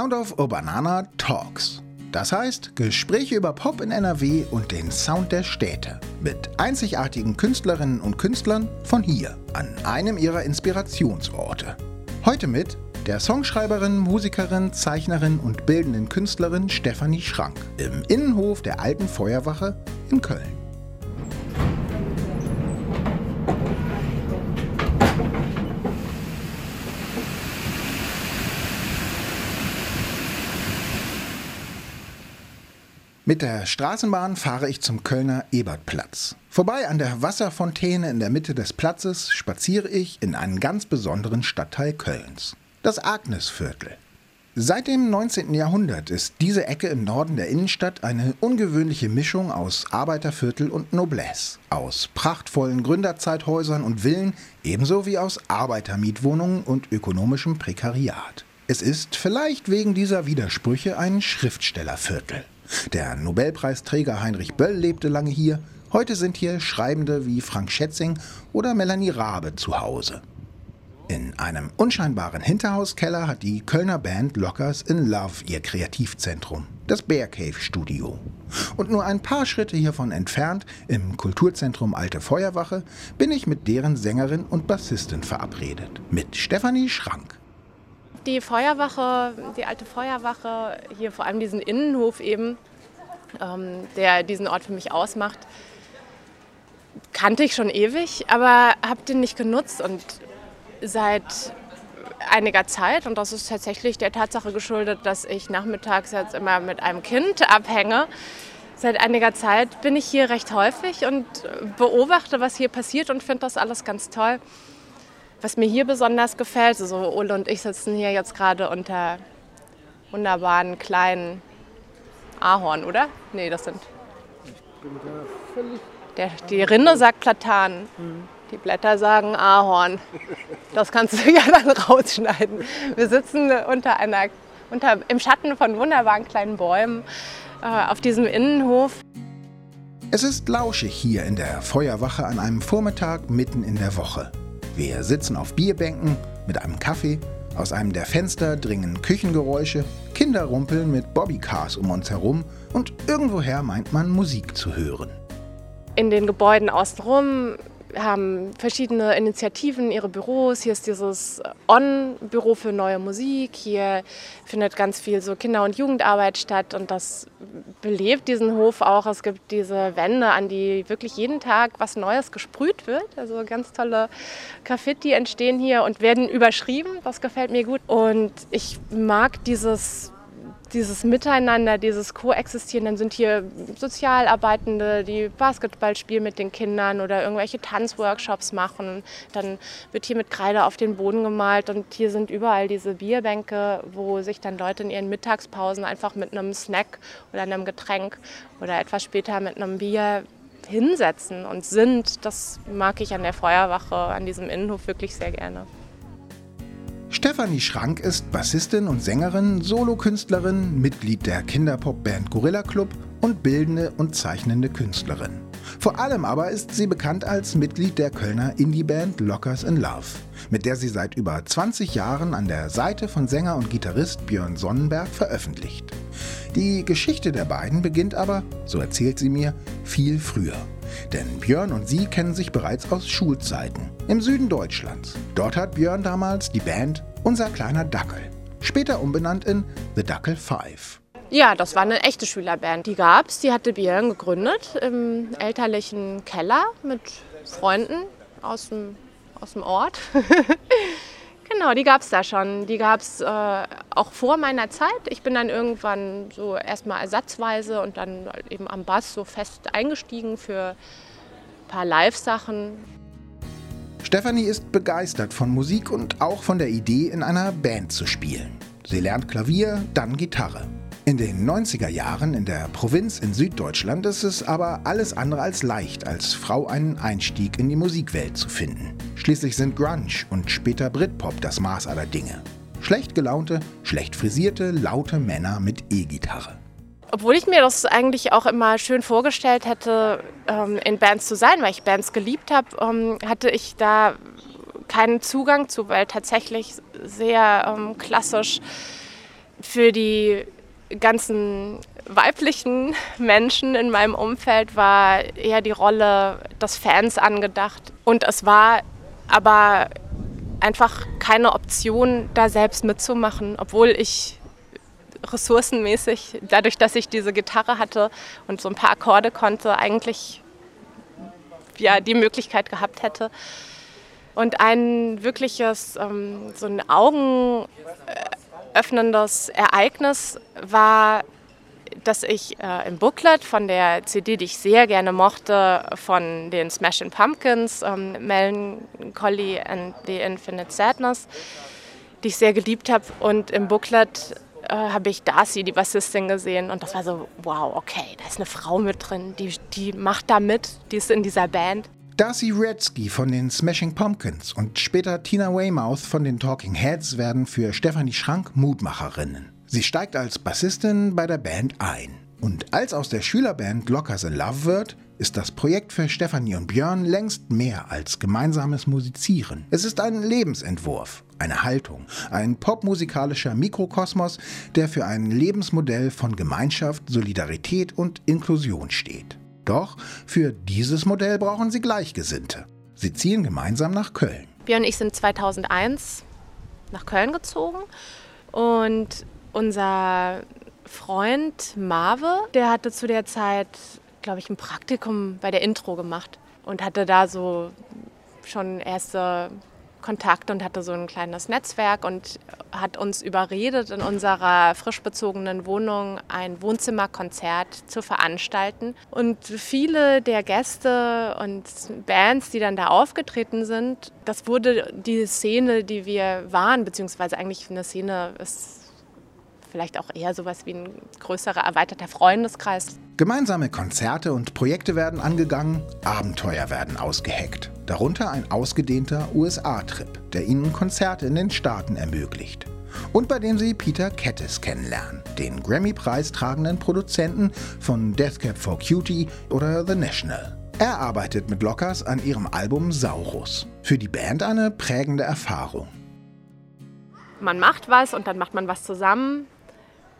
Sound of Urbanana Talks. Das heißt Gespräche über Pop in NRW und den Sound der Städte mit einzigartigen Künstlerinnen und Künstlern von hier, an einem ihrer Inspirationsorte. Heute mit der Songschreiberin, Musikerin, Zeichnerin und bildenden Künstlerin Stefanie Schrank im Innenhof der Alten Feuerwache in Köln. Mit der Straßenbahn fahre ich zum Kölner Ebertplatz. Vorbei an der Wasserfontäne in der Mitte des Platzes spaziere ich in einen ganz besonderen Stadtteil Kölns, das Agnesviertel. Seit dem 19. Jahrhundert ist diese Ecke im Norden der Innenstadt eine ungewöhnliche Mischung aus Arbeiterviertel und Noblesse, aus prachtvollen Gründerzeithäusern und Villen, ebenso wie aus Arbeitermietwohnungen und ökonomischem Prekariat. Es ist vielleicht wegen dieser Widersprüche ein Schriftstellerviertel. Der Nobelpreisträger Heinrich Böll lebte lange hier. Heute sind hier Schreibende wie Frank Schätzing oder Melanie Rabe zu Hause. In einem unscheinbaren Hinterhauskeller hat die Kölner Band Lockers in Love ihr Kreativzentrum, das Bear Cave Studio. Und nur ein paar Schritte hiervon entfernt, im Kulturzentrum Alte Feuerwache, bin ich mit deren Sängerin und Bassistin verabredet, mit Stefanie Schrank. Die Feuerwache, die alte Feuerwache, hier vor allem diesen Innenhof eben, ähm, der diesen Ort für mich ausmacht, kannte ich schon ewig, aber habe den nicht genutzt und seit einiger Zeit, und das ist tatsächlich der Tatsache geschuldet, dass ich nachmittags jetzt immer mit einem Kind abhänge, seit einiger Zeit bin ich hier recht häufig und beobachte, was hier passiert und finde das alles ganz toll. Was mir hier besonders gefällt, so also Ole und ich sitzen hier jetzt gerade unter wunderbaren kleinen Ahorn, oder? Nee, das sind. Der, die Rinde sagt Platan. Mhm. Die Blätter sagen Ahorn. Das kannst du ja dann rausschneiden. Wir sitzen unter einer, unter, im Schatten von wunderbaren kleinen Bäumen äh, auf diesem Innenhof. Es ist lauschig hier in der Feuerwache an einem Vormittag mitten in der Woche. Wir sitzen auf Bierbänken mit einem Kaffee. Aus einem der Fenster dringen Küchengeräusche, Kinder rumpeln mit Bobbycars um uns herum und irgendwoher meint man Musik zu hören. In den Gebäuden außenrum haben verschiedene Initiativen ihre Büros. Hier ist dieses On-Büro für neue Musik. Hier findet ganz viel so Kinder- und Jugendarbeit statt und das belebt diesen Hof auch. Es gibt diese Wände, an die wirklich jeden Tag was Neues gesprüht wird. Also ganz tolle Graffiti entstehen hier und werden überschrieben. Das gefällt mir gut. Und ich mag dieses dieses Miteinander, dieses Koexistieren, dann sind hier Sozialarbeitende, die Basketball spielen mit den Kindern oder irgendwelche Tanzworkshops machen. Dann wird hier mit Kreide auf den Boden gemalt und hier sind überall diese Bierbänke, wo sich dann Leute in ihren Mittagspausen einfach mit einem Snack oder einem Getränk oder etwas später mit einem Bier hinsetzen und sind. Das mag ich an der Feuerwache, an diesem Innenhof wirklich sehr gerne. Stefanie Schrank ist Bassistin und Sängerin, Solokünstlerin, Mitglied der Kinderpopband Gorilla Club und bildende und zeichnende Künstlerin. Vor allem aber ist sie bekannt als Mitglied der Kölner Indieband Lockers in Love, mit der sie seit über 20 Jahren an der Seite von Sänger und Gitarrist Björn Sonnenberg veröffentlicht. Die Geschichte der beiden beginnt aber, so erzählt sie mir, viel früher. Denn Björn und sie kennen sich bereits aus Schulzeiten im Süden Deutschlands. Dort hat Björn damals die Band Unser kleiner Dackel, später umbenannt in The Dackel Five. Ja, das war eine echte Schülerband. Die gab es, die hatte Björn gegründet im elterlichen Keller mit Freunden aus dem, aus dem Ort. Genau, die gab es da schon. Die gab es äh, auch vor meiner Zeit. Ich bin dann irgendwann so erstmal ersatzweise und dann eben am Bass so fest eingestiegen für ein paar Live-Sachen. Stefanie ist begeistert von Musik und auch von der Idee, in einer Band zu spielen. Sie lernt Klavier, dann Gitarre. In den 90er Jahren in der Provinz in Süddeutschland ist es aber alles andere als leicht, als Frau einen Einstieg in die Musikwelt zu finden. Schließlich sind Grunge und später Britpop das Maß aller Dinge. Schlecht gelaunte, schlecht frisierte, laute Männer mit E-Gitarre. Obwohl ich mir das eigentlich auch immer schön vorgestellt hätte, ähm, in Bands zu sein, weil ich Bands geliebt habe, ähm, hatte ich da keinen Zugang zu, weil tatsächlich sehr ähm, klassisch Für die ganzen weiblichen Menschen in meinem Umfeld war eher die Rolle des Fans angedacht. Und es war aber einfach keine Option, da selbst mitzumachen, obwohl ich ressourcenmäßig, dadurch, dass ich diese Gitarre hatte und so ein paar Akkorde konnte, eigentlich ja, die Möglichkeit gehabt hätte. Und ein wirkliches, ähm, so ein augenöffnendes Ereignis war, dass ich äh, im Booklet von der CD, die ich sehr gerne mochte, von den Smashing Pumpkins, ähm, Melancholy and the Infinite Sadness, die ich sehr geliebt habe. Und im Booklet äh, habe ich Darcy, die Bassistin, gesehen. Und das war so, wow, okay, da ist eine Frau mit drin, die, die macht da mit, die ist in dieser Band. Darcy Redsky von den Smashing Pumpkins und später Tina Weymouth von den Talking Heads werden für Stephanie Schrank Mutmacherinnen. Sie steigt als Bassistin bei der Band ein. Und als aus der Schülerband Lockers in Love wird, ist das Projekt für Stefanie und Björn längst mehr als gemeinsames Musizieren. Es ist ein Lebensentwurf, eine Haltung, ein popmusikalischer Mikrokosmos, der für ein Lebensmodell von Gemeinschaft, Solidarität und Inklusion steht. Doch für dieses Modell brauchen sie Gleichgesinnte. Sie ziehen gemeinsam nach Köln. Björn und ich sind 2001 nach Köln gezogen und unser Freund Marve, der hatte zu der Zeit, glaube ich, ein Praktikum bei der Intro gemacht und hatte da so schon erste Kontakte und hatte so ein kleines Netzwerk und hat uns überredet, in unserer frisch bezogenen Wohnung ein Wohnzimmerkonzert zu veranstalten. Und viele der Gäste und Bands, die dann da aufgetreten sind, das wurde die Szene, die wir waren, beziehungsweise eigentlich eine Szene ist vielleicht auch eher sowas wie ein größerer, erweiterter Freundeskreis. Gemeinsame Konzerte und Projekte werden angegangen, Abenteuer werden ausgeheckt. Darunter ein ausgedehnter USA-Trip, der ihnen Konzerte in den Staaten ermöglicht. Und bei dem sie Peter Kettis kennenlernen, den Grammy-Preis tragenden Produzenten von Death Cab for Cutie oder The National. Er arbeitet mit Lockers an ihrem Album Saurus. Für die Band eine prägende Erfahrung. Man macht was und dann macht man was zusammen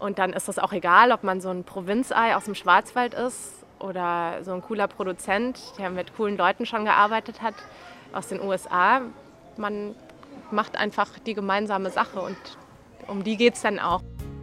und dann ist es auch egal, ob man so ein Provinzei aus dem Schwarzwald ist oder so ein cooler Produzent, der mit coolen Leuten schon gearbeitet hat aus den USA. Man macht einfach die gemeinsame Sache und um die geht es dann auch.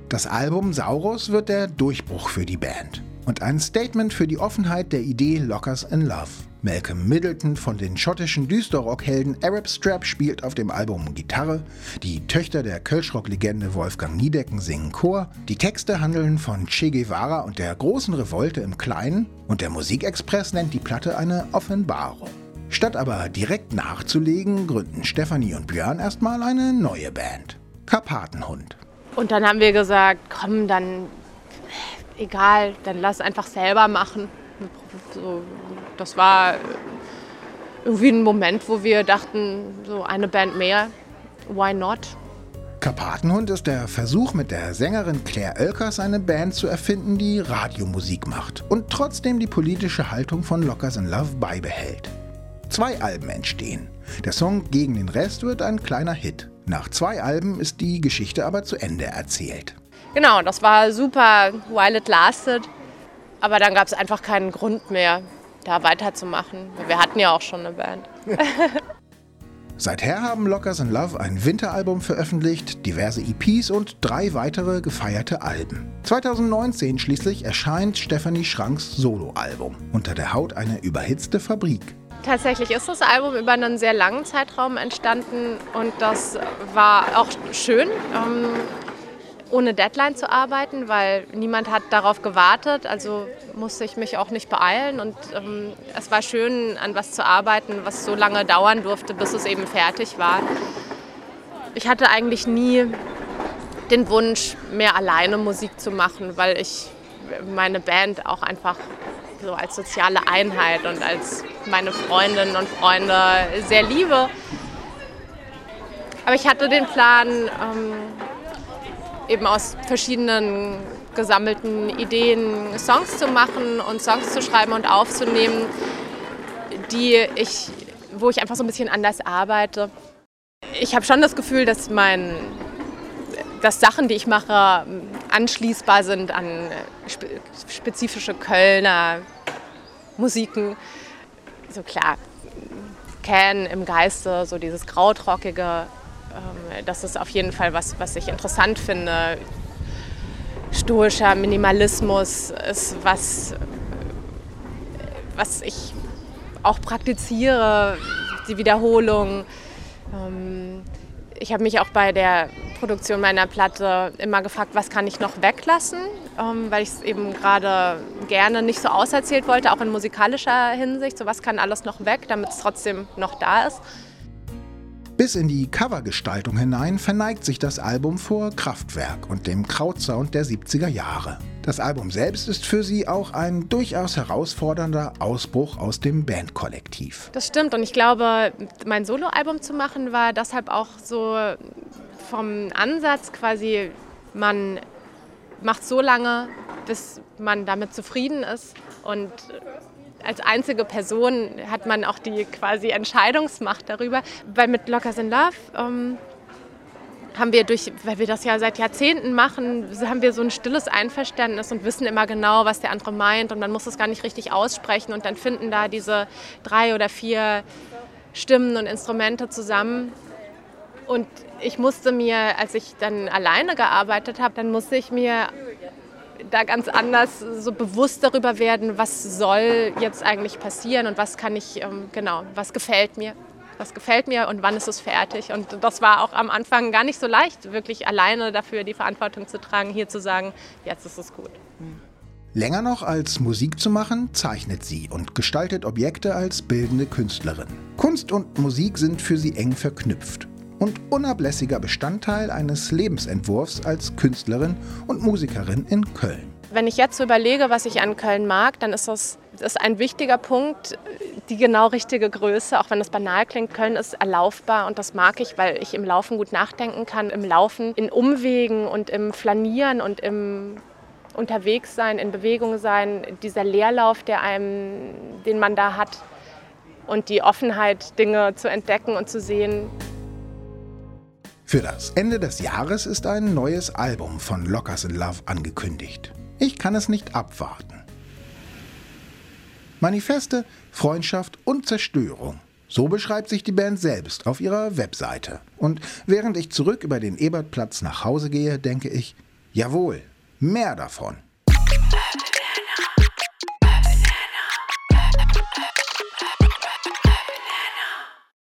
Das Album Saurus wird der Durchbruch für die Band und ein Statement für die Offenheit der Idee Lockers in Love. Malcolm Middleton von den schottischen Düsterrock-Helden Arab Strap spielt auf dem Album Gitarre, die Töchter der Kölschrock-Legende Wolfgang Niedecken singen Chor, die Texte handeln von Che Guevara und der großen Revolte im Kleinen und der Musikexpress nennt die Platte eine Offenbarung. Statt aber direkt nachzulegen, gründen Stefanie und Björn erstmal eine neue Band. Karpatenhund. Und dann haben wir gesagt, komm, dann egal, dann lass einfach selber machen. So, das war irgendwie ein Moment, wo wir dachten, so eine Band mehr, why not? Karpatenhund ist der Versuch, mit der Sängerin Claire Oelkers eine Band zu erfinden, die Radiomusik macht und trotzdem die politische Haltung von Lockers in Love beibehält. Zwei Alben entstehen. Der Song Gegen den Rest wird ein kleiner Hit. Nach zwei Alben ist die Geschichte aber zu Ende erzählt. Genau, das war super while it lasted. Aber dann gab es einfach keinen Grund mehr, da weiterzumachen. Wir hatten ja auch schon eine Band. Seither haben Lockers in Love ein Winteralbum veröffentlicht, diverse EPs und drei weitere gefeierte Alben. 2019 schließlich erscheint Stephanie Schranks Soloalbum. Unter der Haut eine überhitzte Fabrik. Tatsächlich ist das Album über einen sehr langen Zeitraum entstanden und das war auch schön. Ohne Deadline zu arbeiten, weil niemand hat darauf gewartet. Also musste ich mich auch nicht beeilen. Und ähm, es war schön, an was zu arbeiten, was so lange dauern durfte, bis es eben fertig war. Ich hatte eigentlich nie den Wunsch, mehr alleine Musik zu machen, weil ich meine Band auch einfach so als soziale Einheit und als meine Freundinnen und Freunde sehr liebe. Aber ich hatte den Plan, ähm, eben aus verschiedenen gesammelten Ideen Songs zu machen und Songs zu schreiben und aufzunehmen, die ich, wo ich einfach so ein bisschen anders arbeite. Ich habe schon das Gefühl, dass mein dass Sachen, die ich mache, anschließbar sind an spezifische Kölner Musiken. So klar, Can im Geiste, so dieses Krautrockige, ähm, das ist auf jeden Fall was, was ich interessant finde. Stoischer Minimalismus ist was, was ich auch praktiziere, die Wiederholung. Ähm, ich habe mich auch bei der Produktion meiner Platte immer gefragt, was kann ich noch weglassen, ähm, weil ich es eben gerade gerne nicht so auserzählt wollte, auch in musikalischer Hinsicht. So was kann alles noch weg, damit es trotzdem noch da ist. Bis in die Covergestaltung hinein verneigt sich das Album vor Kraftwerk und dem Krautsound der 70er Jahre. Das Album selbst ist für sie auch ein durchaus herausfordernder Ausbruch aus dem Bandkollektiv. Das stimmt und ich glaube, mein Soloalbum zu machen war deshalb auch so vom Ansatz quasi, man macht so lange, bis man damit zufrieden ist und als einzige Person hat man auch die quasi Entscheidungsmacht darüber. Weil mit Lockers in Love ähm, haben wir durch, weil wir das ja seit Jahrzehnten machen, haben wir so ein stilles Einverständnis und wissen immer genau, was der andere meint und man muss es gar nicht richtig aussprechen und dann finden da diese drei oder vier Stimmen und Instrumente zusammen. Und ich musste mir, als ich dann alleine gearbeitet habe, dann musste ich mir da ganz anders so bewusst darüber werden, was soll jetzt eigentlich passieren und was kann ich, ähm, genau, was gefällt mir. Was gefällt mir und wann ist es fertig? Und das war auch am Anfang gar nicht so leicht, wirklich alleine dafür die Verantwortung zu tragen, hier zu sagen, jetzt ist es gut. Länger noch als Musik zu machen, zeichnet sie und gestaltet Objekte als bildende Künstlerin. Kunst und Musik sind für sie eng verknüpft und unablässiger Bestandteil eines Lebensentwurfs als Künstlerin und Musikerin in Köln. Wenn ich jetzt so überlege, was ich an Köln mag, dann ist das, ist ein wichtiger Punkt, die genau richtige Größe. Auch wenn das banal klingt, Köln ist erlaufbar und das mag ich, weil ich im Laufen gut nachdenken kann. Im Laufen, in Umwegen und im Flanieren und im unterwegs sein, in Bewegung sein, dieser Leerlauf, der einem, den man da hat und die Offenheit, Dinge zu entdecken und zu sehen, für das Ende des Jahres ist ein neues Album von Lockers in Love angekündigt. Ich kann es nicht abwarten. Manifeste, Freundschaft und Zerstörung. So beschreibt sich die Band selbst auf ihrer Webseite. Und während ich zurück über den Ebertplatz nach Hause gehe, denke ich, jawohl, mehr davon.